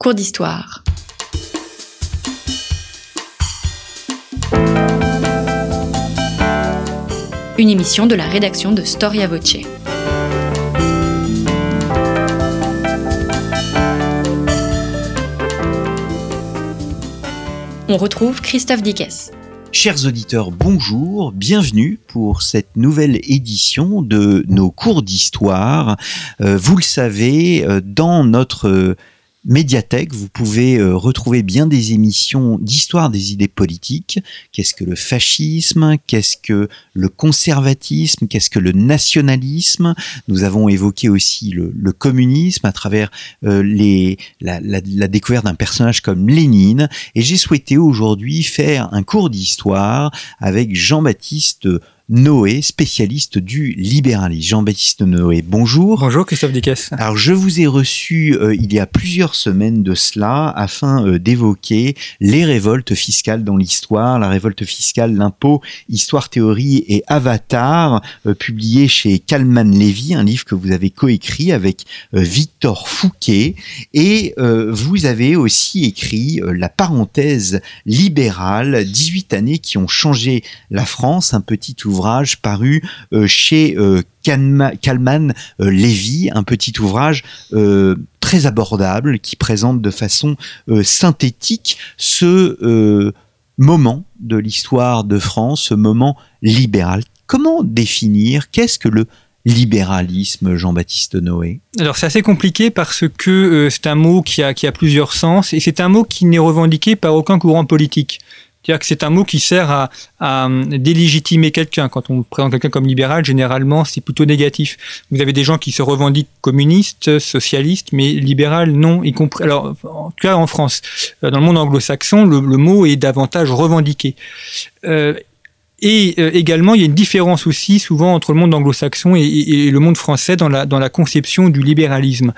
Cours d'histoire. Une émission de la rédaction de Storia Voce. On retrouve Christophe Dickès. Chers auditeurs, bonjour, bienvenue pour cette nouvelle édition de nos cours d'histoire. Euh, vous le savez, euh, dans notre médiathèque, vous pouvez euh, retrouver bien des émissions d'histoire des idées politiques. Qu'est-ce que le fascisme? Qu'est-ce que le conservatisme? Qu'est-ce que le nationalisme? Nous avons évoqué aussi le, communisme à travers euh, la découverte d'un personnage comme Lénine. Et j'ai souhaité aujourd'hui faire un cours d'histoire avec Jean-Baptiste Noé, spécialiste du libéralisme. Jean-Baptiste Noé, bonjour. Bonjour Christophe Dickès. Alors je vous ai reçu euh, il y a plusieurs semaines de cela afin euh, d'évoquer les révoltes fiscales dans l'histoire, la révolte fiscale, l'impôt, histoire, théorie et avatar, euh, publié chez Kalman Levy, un livre que vous avez coécrit avec Victor Fouquet. Et vous avez aussi écrit La parenthèse libérale, 18 années qui ont changé la France, un petit ouvrage paru euh, chez euh, Kalman euh, Levy, un petit ouvrage très abordable qui présente de façon synthétique ce moment de l'histoire de France, ce moment libéral. Comment définir qu'est-ce que le libéralisme, Jean-Baptiste Noé? Alors c'est assez compliqué parce que c'est un mot qui a plusieurs sens et c'est un mot qui n'est revendiqué par aucun courant politique. C'est-à-dire que c'est un mot qui sert à, euh, délégitimer quelqu'un. Quand on présente quelqu'un comme libéral, généralement, c'est plutôt négatif. Vous avez des gens qui se revendiquent communistes, socialistes, mais libéral, non, y compris. Alors, en tout cas, en France, euh, dans le monde anglo-saxon, le, mot est davantage revendiqué. Euh, et euh, également, il y a une différence aussi souvent entre le monde anglo-saxon et, le monde français dans la, dans la conception du libéralisme.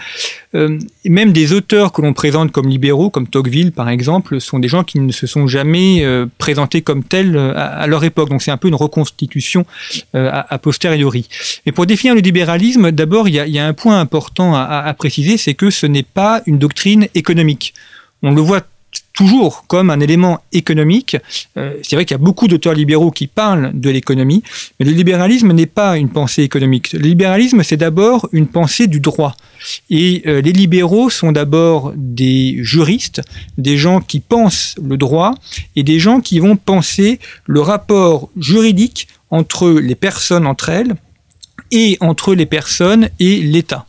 Euh, même des auteurs que l'on présente comme libéraux, comme Tocqueville par exemple, sont des gens qui ne se sont jamais euh, présentés comme tels à, leur époque. Donc c'est un peu une reconstitution a, posteriori. Mais pour définir le libéralisme, d'abord, il, il, y a un point important à, à préciser, c'est que ce n'est pas une doctrine économique. On le voit toujours comme un élément économique. Euh, c'est vrai qu'il y a beaucoup d'auteurs libéraux qui parlent de l'économie, mais le libéralisme n'est pas une pensée économique. Le libéralisme, c'est d'abord une pensée du droit. Et euh, les libéraux sont d'abord des juristes, des gens qui pensent le droit et des gens qui vont penser le rapport juridique entre les personnes entre elles et entre les personnes et l'État.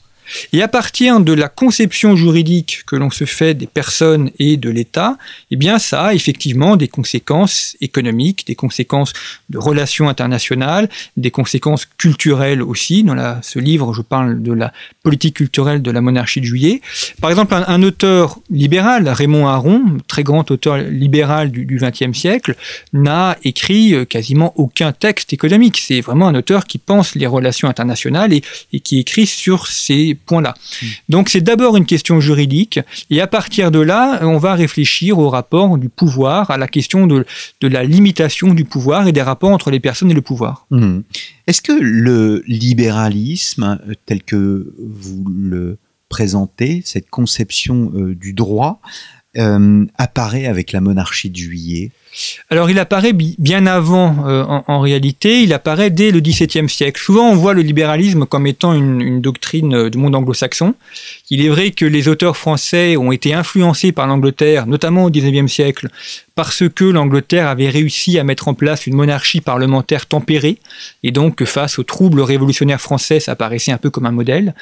Et à partir de la conception juridique que l'on se fait des personnes et de l'État, eh bien, ça a effectivement des conséquences économiques, des conséquences de relations internationales, des conséquences culturelles aussi. Dans ce livre, je parle de la politique culturelle de la monarchie de juillet. Par exemple, un, auteur libéral, Raymond Aron, très grand auteur libéral du XXe siècle, n'a écrit euh, quasiment aucun texte économique. C'est vraiment un auteur qui pense les relations internationales et, et qui écrit sur ces point-là. Donc c'est d'abord une question juridique, et à partir de là, on va réfléchir au rapport du pouvoir, à la question de, la limitation du pouvoir et des rapports entre les personnes et le pouvoir. Hmm. Est-ce que le libéralisme, tel que vous le présentez, cette conception euh, du droit, euh, apparaît avec la monarchie de juillet? Alors il apparaît bien avant euh, en, réalité, il apparaît dès le XVIIe siècle. Souvent on voit le libéralisme comme étant une, doctrine euh, du monde anglo-saxon. Il est vrai que les auteurs français ont été influencés par l'Angleterre, notamment au XIXe siècle, parce que l'Angleterre avait réussi à mettre en place une monarchie parlementaire tempérée, et donc face aux troubles révolutionnaires français, ça apparaissait un peu comme un modèle.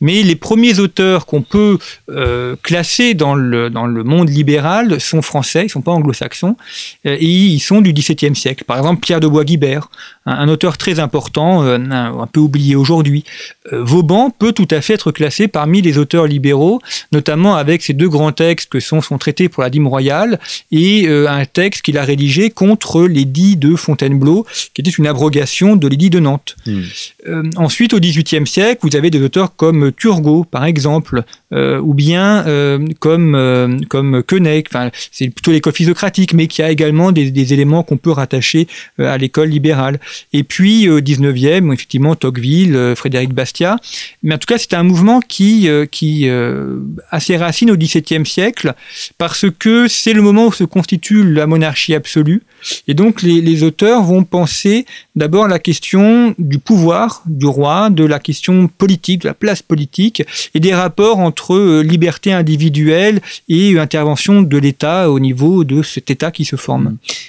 Mais les premiers auteurs qu'on peut euh, classer dans le, dans le monde libéral sont français, ils sont pas anglo-saxons, et ils sont du XVIIe siècle. Par exemple, Pierre de Bois-Guibert, un, auteur très important, euh, un, peu oublié aujourd'hui. Vauban peut tout à fait être classé parmi les auteurs libéraux, notamment avec ses deux grands textes que sont son traité pour la dîme royale et un texte qu'il a rédigé contre l'édit de Fontainebleau, qui était une abrogation de l'édit de Nantes. Hmm. Euh, ensuite, au XVIIIe siècle, vous avez des auteurs comme Turgot, par exemple, euh, ou bien euh, comme euh, comme Koenig, enfin c'est plutôt l'école physiocratique, mais qui a également des, éléments qu'on peut rattacher euh, à l'école libérale. Et puis au 19e, effectivement Tocqueville, euh, Frédéric Bastiat. Mais en tout cas, c'était un mouvement qui euh, qui euh, a ses racines au XVIIe siècle parce que c'est le moment où se constitue la monarchie absolue. Et donc les, les auteurs vont penser d'abord la question du pouvoir du roi, de la question politique, de la place politique, et des rapports entre euh, liberté individuelle et euh, intervention de l'État au niveau de cet État qui se forme.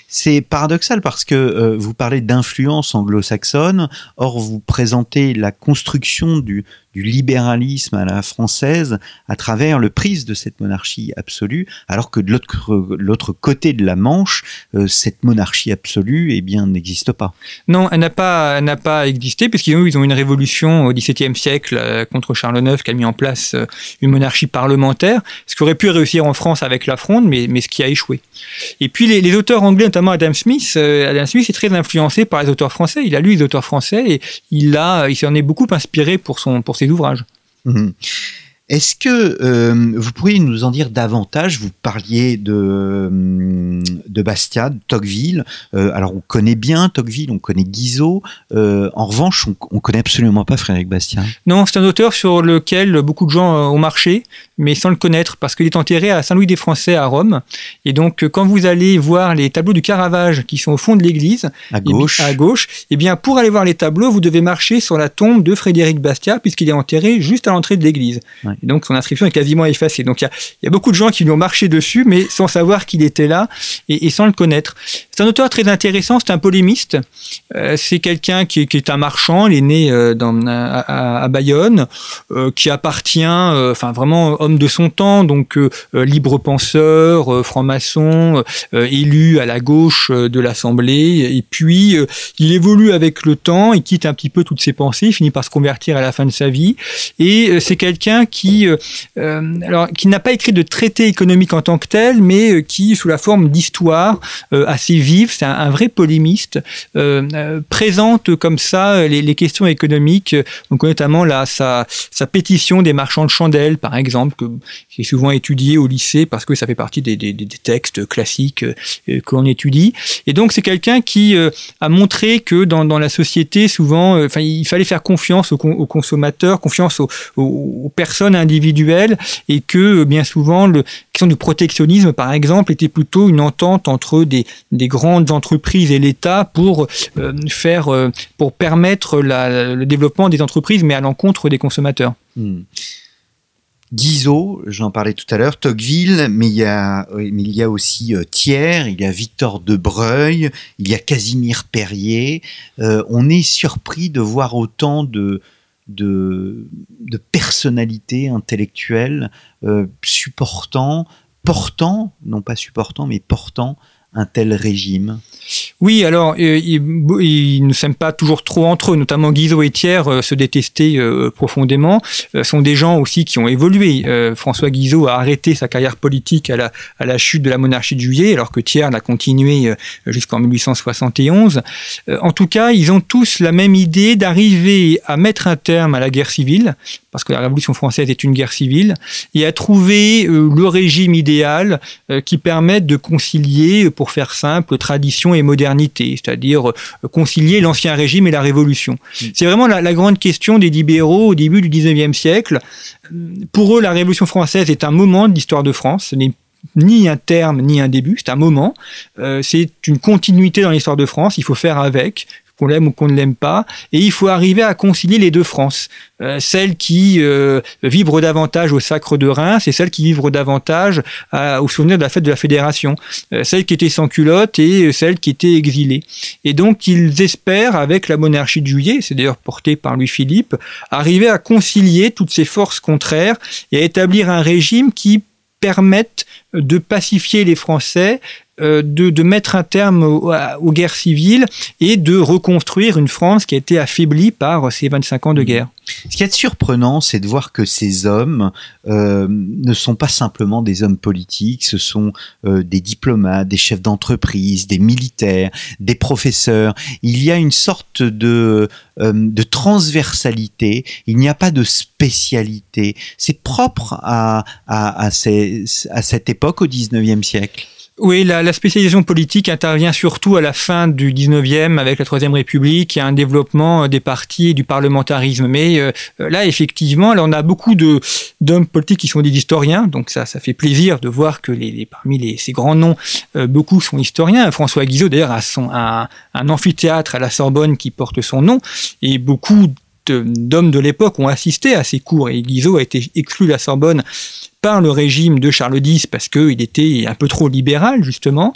C'est paradoxal parce que euh, vous parlez d'influence anglo-saxonne, or vous présentez la construction du, du libéralisme à la française à travers le prisme de cette monarchie absolue, alors que de l'autre côté de la Manche, euh, cette monarchie absolue, eh bien, n'existe pas. Non, elle n'a pas, pas existé puisqu'ils ont, ils ont une révolution au XVIIe siècle euh, contre Charles IX qui a mis en place euh, une monarchie parlementaire, ce qui aurait pu réussir en France avec la Fronde, mais, ce qui a échoué. Et puis les, auteurs anglais, notamment Adam Smith, Adam Smith est très influencé par les auteurs français. Il a lu les auteurs français et il il s'en est beaucoup inspiré pour son, pour ses ouvrages. Mhm. Est-ce que euh, vous pourriez nous en dire davantage? Vous parliez de, hum, de Bastia, de Tocqueville. Euh, alors, on connaît bien Tocqueville, on connaît Guizot. Euh, en revanche, on, on connaît absolument pas Frédéric Bastiat. Non, c'est un auteur sur lequel beaucoup de gens euh, ont marché, mais sans le connaître, parce qu'il est enterré à Saint-Louis des Français à Rome. Et donc, euh, quand vous allez voir les tableaux du Caravage qui sont au fond de l'église, À eh gauche. à gauche, eh bien, pour aller voir les tableaux, vous devez marcher sur la tombe de Frédéric Bastiat, puisqu'il est enterré juste à l'entrée de l'église. Ouais. Et donc, son inscription est quasiment effacée. Donc, il y a, il y a beaucoup de gens qui lui ont marché dessus, mais sans savoir qu'il était là et, et sans le connaître. C'est un auteur très intéressant, c'est un polémiste. Euh, c'est quelqu'un qui, est- qui est un marchand, il est né euh, dans, à, Bayonne, euh, qui appartient, enfin vraiment de son temps, donc euh, euh, libre penseur, euh, franc-maçon, élu à la gauche de l'Assemblée, et puis il évolue avec le temps, il quitte un petit peu toutes ses pensées, il finit par se convertir à la fin de sa vie, et c'est quelqu'un qui, alors, qui n'a pas écrit de traité économique en tant que tel, mais qui, sous la forme d'histoire assez vive, c'est un, vrai polémiste, présente comme ça les, les questions économiques, donc notamment là, sa, sa pétition des marchands de chandelles, par exemple, que, qui est souvent étudiée au lycée parce que ça fait partie des, textes classiques euh, l'on étudie. Et donc c'est quelqu'un qui euh, a montré que dans, la société, souvent, euh, il fallait faire confiance aux, con- aux consommateurs, confiance aux, personnes individuelles, et que euh, bien souvent, le la question du protectionnisme, par exemple, était plutôt une entente entre des, des grandes entreprises et l'État pour faire, pour permettre le développement des entreprises, mais à l'encontre des consommateurs. Hmm. Guizot, j'en parlais tout à l'heure, Tocqueville, mais il y a, aussi euh, Thiers, il y a Victor de Breuil, il y a Casimir Perrier. Euh, on est surpris de voir autant de personnalités intellectuelles euh, supportant, portant, non pas supportant, mais portant un tel régime. Oui, alors euh, ils, ne s'aiment pas toujours trop entre eux, notamment Guizot et Thiers euh, se détestaient euh, profondément. Euh, sont des gens aussi qui ont évolué. François Guizot a arrêté sa carrière politique à la, à la chute de la monarchie de Juillet, alors que Thiers l'a continué jusqu'en 1871. Euh, en tout cas, ils ont tous la même idée d'arriver à mettre un terme à la guerre civile, parce que la Révolution française est une guerre civile, et à trouver euh, le régime idéal euh, qui permette de concilier, euh, pour faire simple, tradition et modernité, c'est-à-dire euh, concilier l'ancien régime et la Révolution. C'est vraiment la, la grande question des libéraux au début du 19e siècle. Pour eux, la Révolution française est un moment de l'histoire de France, ce n'est ni un terme ni un début, c'est un moment. C'est une continuité dans l'histoire de France, il faut faire avec qu'on l'aime ou qu'on ne l'aime pas, et il faut arriver à concilier les deux France, euh, celle qui euh, vibre davantage au sacre de Reims et celle qui vibre davantage au souvenir de la fête de la Fédération, euh, celle qui était sans culotte et celle qui était exilée. Et donc ils espèrent, avec la monarchie de Juillet, c'est d'ailleurs porté par Louis-Philippe, arriver à concilier toutes ces forces contraires et à établir un régime qui permette de pacifier les Français de, de, mettre un terme aux, aux, guerres civiles et de reconstruire une France qui a été affaiblie par ces 25 ans de guerre. Ce qui est surprenant, c'est de voir que ces hommes euh, ne sont pas simplement des hommes politiques, ce sont euh, des diplomates, des chefs d'entreprise, des militaires, des professeurs. Il y a une sorte de, euh, de transversalité, il n'y a pas de spécialité. C'est propre à, à, à, ces, à cette époque au 19e siècle. Oui, la, la, spécialisation politique intervient surtout à la fin du 19e avec la Troisième République et un développement euh, des partis et du parlementarisme. Mais euh, là, effectivement, là, on a beaucoup d'hommes politiques qui sont des historiens, donc ça, ça fait plaisir de voir que parmi les, ces grands noms, euh, beaucoup sont historiens. François Guizot, d'ailleurs, a son un, un amphithéâtre à la Sorbonne qui porte son nom, et beaucoup d'hommes de l'époque ont assisté à ces cours et Guizot a été exclu de la Sorbonne par le régime de Charles X parce qu'il était un peu trop libéral justement.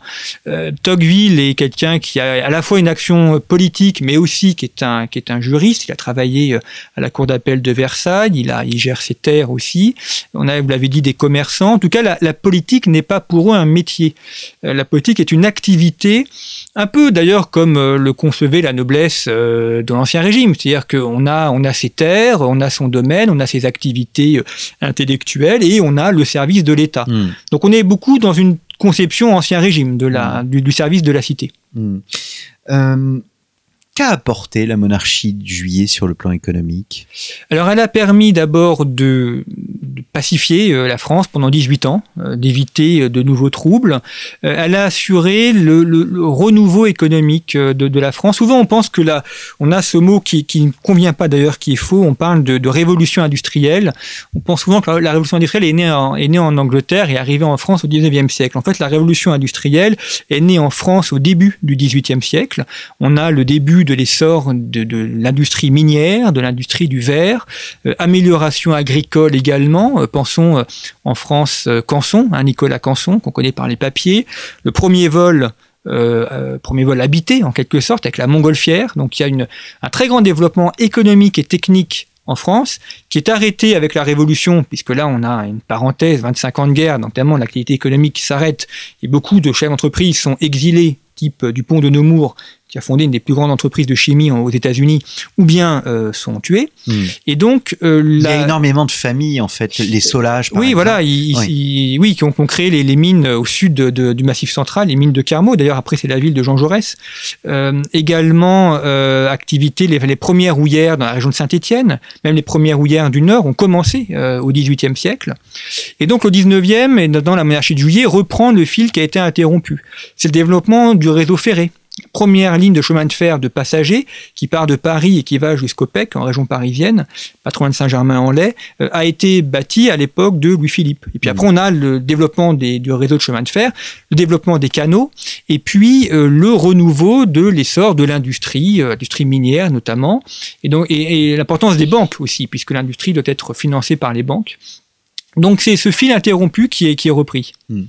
Euh, Tocqueville est quelqu'un qui a à la fois une action politique mais aussi qui est un qui est un juriste. Il a travaillé euh, à la cour d'appel de Versailles. Il a il gère ses terres aussi. On a vous l'avez dit des commerçants. En tout cas la, politique n'est pas pour eux un métier. Euh, la politique est une activité un peu d'ailleurs comme le concevait la noblesse de l'ancien régime, c'est-à-dire qu'on a on a ses terres, on a son domaine, on a ses activités intellectuelles et on a le service de l'État. Mm. Donc on est beaucoup dans une conception ancien régime de la, mm. du, du, service de la cité. Mm. Euh, Qu'a apporté la monarchie de Juillet sur le plan économique? Alors, elle a permis d'abord de, de, pacifier euh, la France pendant 18 ans, euh, d'éviter euh, de nouveaux troubles. Elle a assuré le, renouveau économique de, la France. Souvent, on pense que là, on a ce mot qui, ne convient pas d'ailleurs, qui est faux. On parle de, révolution industrielle. On pense souvent que la, révolution industrielle est née, en, Angleterre et est arrivée en France au 19e siècle. En fait, la révolution industrielle est née en France au début du 18e siècle. On a le début de l'essor de, l'industrie minière, de l'industrie du verre, amélioration agricole également. Euh, pensons euh, en France Canson, hein, Nicolas Canson, qu'on connaît par les papiers. Le premier vol euh, premier vol habité en quelque sorte avec la montgolfière. Donc il y a un très grand développement économique et technique en France, qui est arrêté avec la Révolution, puisque là on a une parenthèse, 25 ans de guerre, notamment l'activité économique qui s'arrête, et beaucoup de chefs d'entreprise sont exilés, type du pont de Nemours, qui a fondé une des plus grandes entreprises de chimie aux États-Unis, ou bien euh, sont tués. Hmm. Et donc, euh, la... il y a énormément de familles en fait, les Solages. Par oui, exemple. voilà, ils, oui. Ils, oui, qui ont, ont créé les, les, mines au sud de, de, du Massif central, les mines de Carmaux. D'ailleurs, après, c'est la ville de Jean Jaurès. Euh, également, euh, activité, les, les, premières houillères dans la région de Saint-Étienne, même les premières houillères du Nord ont commencé euh, au XVIIIe siècle. Et donc, au XIXe et dans la monarchie de Juillet, reprend le fil qui a été interrompu. C'est le développement du réseau ferré première ligne de chemin de fer de passagers qui part de Paris et qui va jusqu'au PEC, en région parisienne, pas trop loin de Saint-Germain-en-Laye, euh, a été bâti à l'époque de Louis-Philippe. Et puis après, on a le développement du réseau de chemin de fer, le développement des canaux, et puis euh, le renouveau de l'essor de l'industrie, euh, l'industrie minière notamment, et, et, l'importance des banques aussi, puisque l'industrie doit être financée par les banques. Donc c'est ce fil interrompu qui est, qui est repris. Mmh.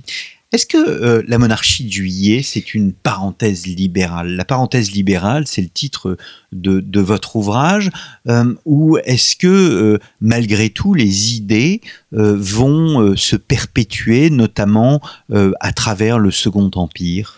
Est-ce que euh, la monarchie de juillet, c'est une parenthèse libérale? La parenthèse libérale, c'est le titre de, votre ouvrage, euh, ou est-ce que, euh, malgré tout, les idées vont se perpétuer, notamment à travers le Second Empire?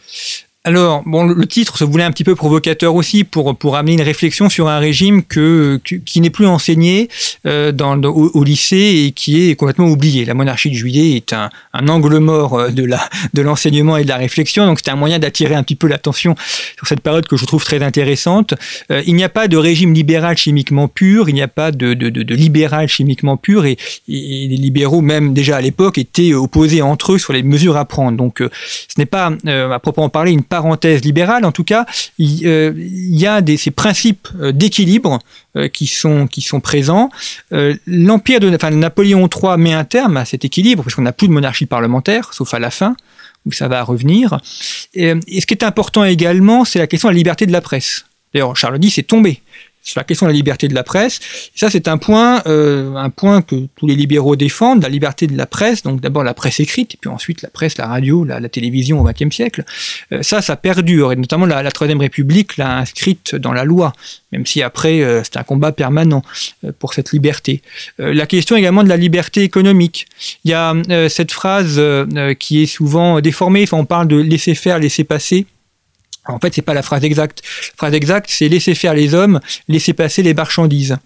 Alors, bon, le titre se voulait un petit peu provocateur aussi pour, pour amener une réflexion sur un régime que, qui n'est plus enseigné euh, dans, au, lycée et qui est complètement oublié. La monarchie de juillet est un, un angle mort euh, de la de l'enseignement et de la réflexion, donc c'était un moyen d'attirer un petit peu l'attention sur cette période que je trouve très intéressante. Euh, il n'y a pas de régime libéral chimiquement pur, il n'y a pas de, de, libéral chimiquement pur, et, les libéraux, même déjà à l'époque, étaient opposés entre eux sur les mesures à prendre. Donc ce n'est pas, à proprement parler, une parenthèse libérale, en tout cas, il, euh, y a ces principes euh, d'équilibre euh, qui, sont, qui sont présents. L'empire de Napoléon III met un terme à cet équilibre, parce qu'on n'a plus de monarchie parlementaire, sauf à la fin, où ça va revenir. Et, et ce qui est important également, c'est la question de la liberté de la presse. D'ailleurs, Charles X est tombé sur la question de la liberté de la presse. Et ça, c'est un point, euh, un point que tous les libéraux défendent, la liberté de la presse. Donc d'abord la presse écrite, et puis ensuite la presse, la radio, la, télévision au XXe siècle. Euh, ça, ça perdure, et notamment la, Troisième République l'a inscrite dans la loi, même si après euh, c'est un combat permanent pour cette liberté. La question également de la liberté économique. Il y a cette phrase qui est souvent déformée. Enfin, on parle de laisser faire, laisser passer. En fait, c'est pas la phrase exacte. La phrase exacte, c'est laisser faire les hommes, laisser passer les marchandises.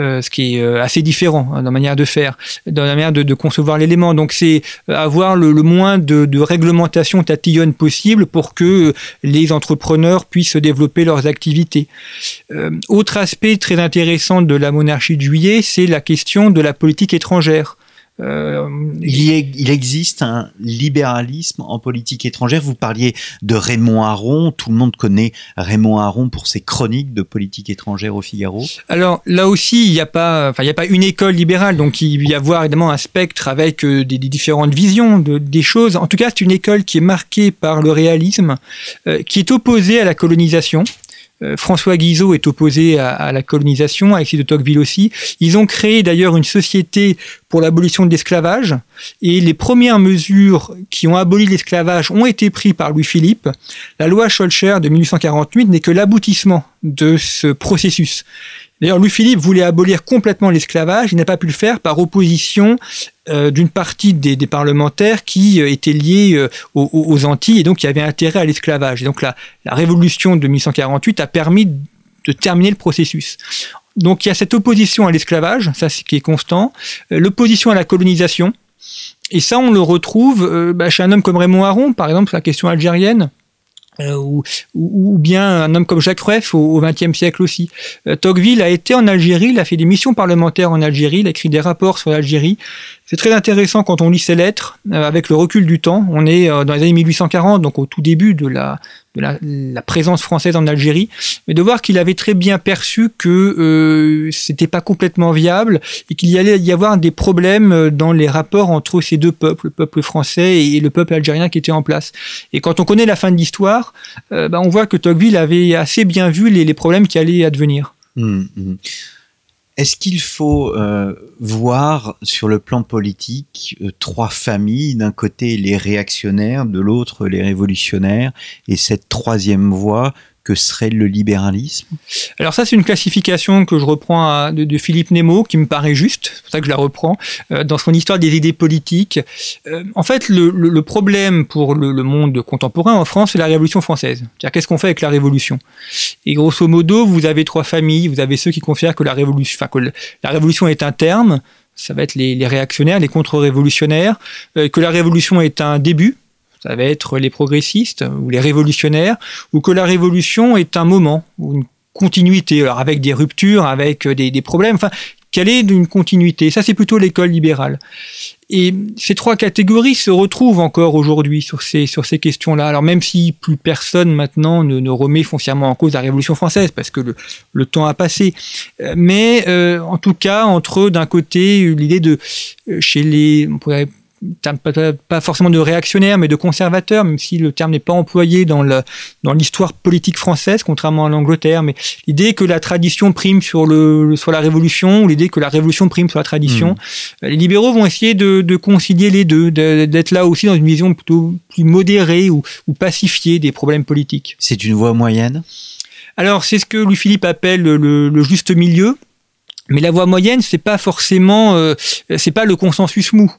Euh, ce qui est euh, assez différent hein, dans la manière de faire, dans la manière de, concevoir l'élément. Donc c'est euh, avoir le, moins de, réglementation tatillonne possible pour que les entrepreneurs puissent développer leurs activités. Autre aspect très intéressant de la monarchie de juillet, c'est la question de la politique étrangère. Euh, Il, y est- il existe un libéralisme en politique étrangère. Vous parliez de Raymond Aron. Tout le monde connaît Raymond Aron pour ses chroniques de politique étrangère au Figaro. Alors là aussi, il n'y a pas, enfin il n'y a pas une école libérale, donc il va y avoir évidemment un spectre avec euh, des, des différentes visions de, des choses. En tout cas, c'est une école qui est marquée par le réalisme, euh, qui est opposée à la colonisation. Euh, François Guizot est opposé à, la colonisation, Alexis de Tocqueville aussi. Ils ont créé d'ailleurs une société pour l'abolition de l'esclavage, et les premières mesures qui ont aboli l'esclavage ont été prises par Louis-Philippe. La loi Scholcher de 1848 n'est que l'aboutissement de ce processus. D'ailleurs, Louis-Philippe voulait abolir complètement l'esclavage, il n'a pas pu le faire par opposition euh, d'une partie des, parlementaires qui euh, étaient liés euh, aux, Antilles et donc qui avaient intérêt à l'esclavage. Et donc la, révolution de 1848 a permis de terminer le processus. Donc il y a cette opposition à l'esclavage, ça c'est qui est constant, l'opposition à la colonisation, et ça on le retrouve bah, chez un homme comme Raymond Aron, par exemple, sur la question algérienne. Euh, ou, ou, bien un homme comme Jacques Rueff au XXe siècle aussi. Euh, Tocqueville a été en Algérie, il a fait des missions parlementaires en Algérie, il a écrit des rapports sur l'Algérie. C'est très intéressant quand on lit ses lettres, euh, avec le recul du temps. On est euh, dans les années 1840, donc au tout début de la, de la, présence française en Algérie, mais de voir qu'il avait très bien perçu que euh, c'était pas complètement viable et qu'il y allait y avoir des problèmes euh, dans les rapports entre ces deux peuples, le peuple français et le peuple algérien qui était en place. Et quand on connaît la fin de l'histoire, euh, bah, on voit que Tocqueville avait assez bien vu les, problèmes qui allaient advenir. Hum, hum. Est-ce qu'il faut euh, voir sur le plan politique euh, trois familles? D'un côté les réactionnaires, de l'autre les révolutionnaires, et cette troisième voie que serait le libéralisme? Alors ça, c'est une classification que je reprends de, Philippe Nemo, qui me paraît juste, c'est pour ça que je la reprends, euh, dans son histoire des idées politiques. Euh, en fait, le, problème pour le, monde contemporain en France, c'est la Révolution française. C'est-à-dire, qu'est-ce qu'on fait avec la Révolution? Et grosso modo, vous avez trois familles. Vous avez ceux qui considèrent que la Révolution, la Révolution est un terme, ça va être les, les réactionnaires, les contre-révolutionnaires, euh, que la Révolution est un début, ça va être les progressistes ou les révolutionnaires, ou que la révolution est un moment ou une continuité, alors avec des ruptures, avec des, des problèmes, enfin, qu'elle est d'une continuité. Ça, c'est plutôt l'école libérale. Et ces trois catégories se retrouvent encore aujourd'hui sur ces, sur ces questions-là. Alors même si plus personne maintenant ne, remet foncièrement en cause la Révolution française, parce que le, temps a passé. Euh, Mais euh, en tout cas, entre d'un côté l'idée de euh, chez les, terme pas, forcément de réactionnaire, mais de conservateur, même si le terme n'est pas employé dans le dans l'histoire politique française, contrairement à l'Angleterre. Mais l'idée que la tradition prime sur le sur la révolution, ou l'idée que la révolution prime sur la tradition, euh, les libéraux vont essayer de, de concilier les deux, de- d'être là aussi dans une vision plutôt plus modérée ou, ou pacifiée des problèmes politiques. C'est une voie moyenne? Alors, c'est ce que Louis-Philippe appelle le, le- le juste milieu. Mais la voie moyenne, c'est pas forcément, euh, c'est pas le consensus mou.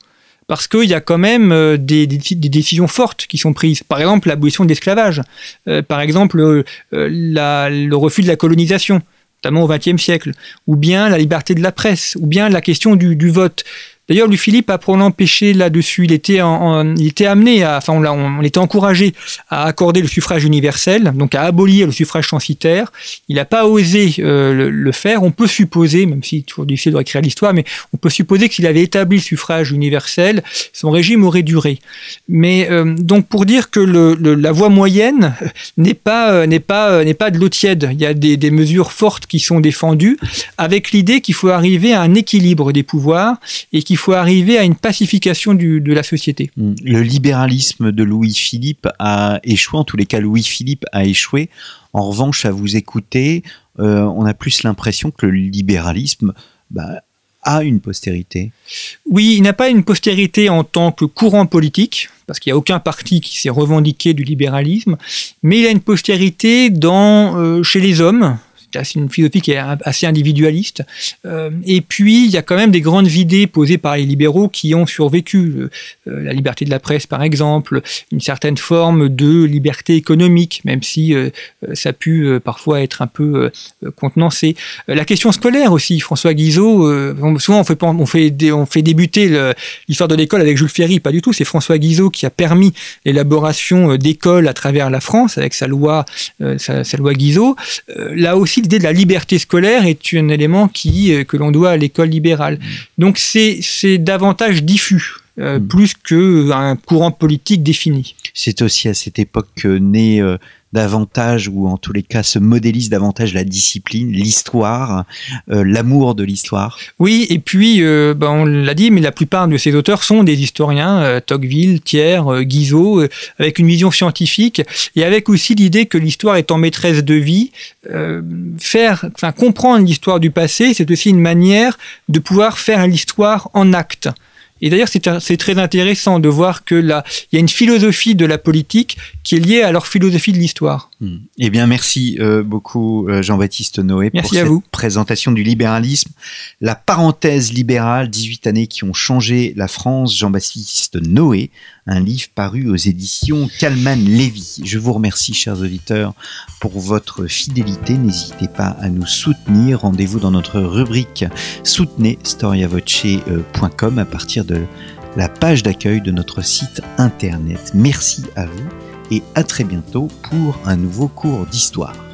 Parce qu'il y a quand même euh, des, décisions fortes qui sont prises. Par exemple, l'abolition de l'esclavage. Euh, par exemple, euh, le refus de la colonisation, notamment au XXe siècle. Ou bien la liberté de la presse. Ou bien la question du vote. D'ailleurs, Louis-Philippe a pour l'empêcher là-dessus. Il était, amené à, enfin, on, on était encouragé à accorder le suffrage universel, donc à abolir le suffrage censitaire. Il n'a pas osé euh, le, faire. On peut supposer, même si toujours difficile de réécrire l'histoire, mais on peut supposer que s'il avait établi le suffrage universel, son régime aurait duré. Mais euh, donc pour dire que la voie moyenne n'est pas euh, n'est pas n'est pas de l'eau tiède. Il y a des, des mesures fortes qui sont défendues avec l'idée qu'il faut arriver à un équilibre des pouvoirs et qu'il qu'il faut arriver à une pacification du, de la société. Mm. Le libéralisme de Louis-Philippe a échoué, en tous les cas Louis-Philippe a échoué. En revanche, à vous écouter, euh, on a plus l'impression que le libéralisme bah, a une postérité. Oui, il n'a pas une postérité en tant que courant politique, parce qu'il n'y a aucun parti qui s'est revendiqué du libéralisme, mais il a une postérité dans, euh, chez les hommes, c'est une philosophie qui est assez individualiste. Euh, et puis, il y a quand même des grandes idées posées par les libéraux qui ont survécu. Euh, la liberté de la presse, par exemple, une certaine forme de liberté économique, même si euh, ça a pu parfois être un peu contenancé. la question scolaire aussi, François Guizot, souvent on fait, on fait, on fait débuter l'histoire de l'école avec Jules Ferry, pas du tout, c'est François Guizot qui a permis l'élaboration d'écoles à travers la France avec sa loi, sa loi Guizot. là aussi, l'idée de la liberté scolaire est un élément qui, euh, que l'on doit à l'école libérale. Mm. Donc c'est davantage diffus. Euh, mm. plus qu'un courant politique défini. C'est aussi à cette époque que naît euh, davantage, ou en tous les cas se modélise davantage la discipline, l'histoire, euh, l'amour de l'histoire. Oui, et puis, ben, on l'a dit, mais la plupart de ces auteurs sont des historiens, Tocqueville, Thiers, Guizot, avec une vision scientifique, et avec aussi l'idée que l'histoire étant maîtresse de vie, faire, enfin, comprendre l'histoire du passé, c'est aussi une manière de pouvoir faire l'histoire en acte. Et d'ailleurs, c'est très intéressant de voir que là, il y a une philosophie de la politique qui est liée à leur philosophie de l'histoire. Hmm. Eh bien, merci euh, beaucoup euh, Jean-Baptiste Noé pour cette vous. présentation du libéralisme. La parenthèse libérale, 18 années qui ont changé la France. Jean-Baptiste Noé, un livre paru aux éditions Calman Lévy. Je vous remercie, chers auditeurs, pour votre fidélité. N'hésitez pas à nous soutenir. Rendez-vous dans notre rubrique Soutenez storiavoce.com à partir de la page d'accueil de notre site internet. Merci à vous et à très bientôt pour un nouveau cours d'histoire.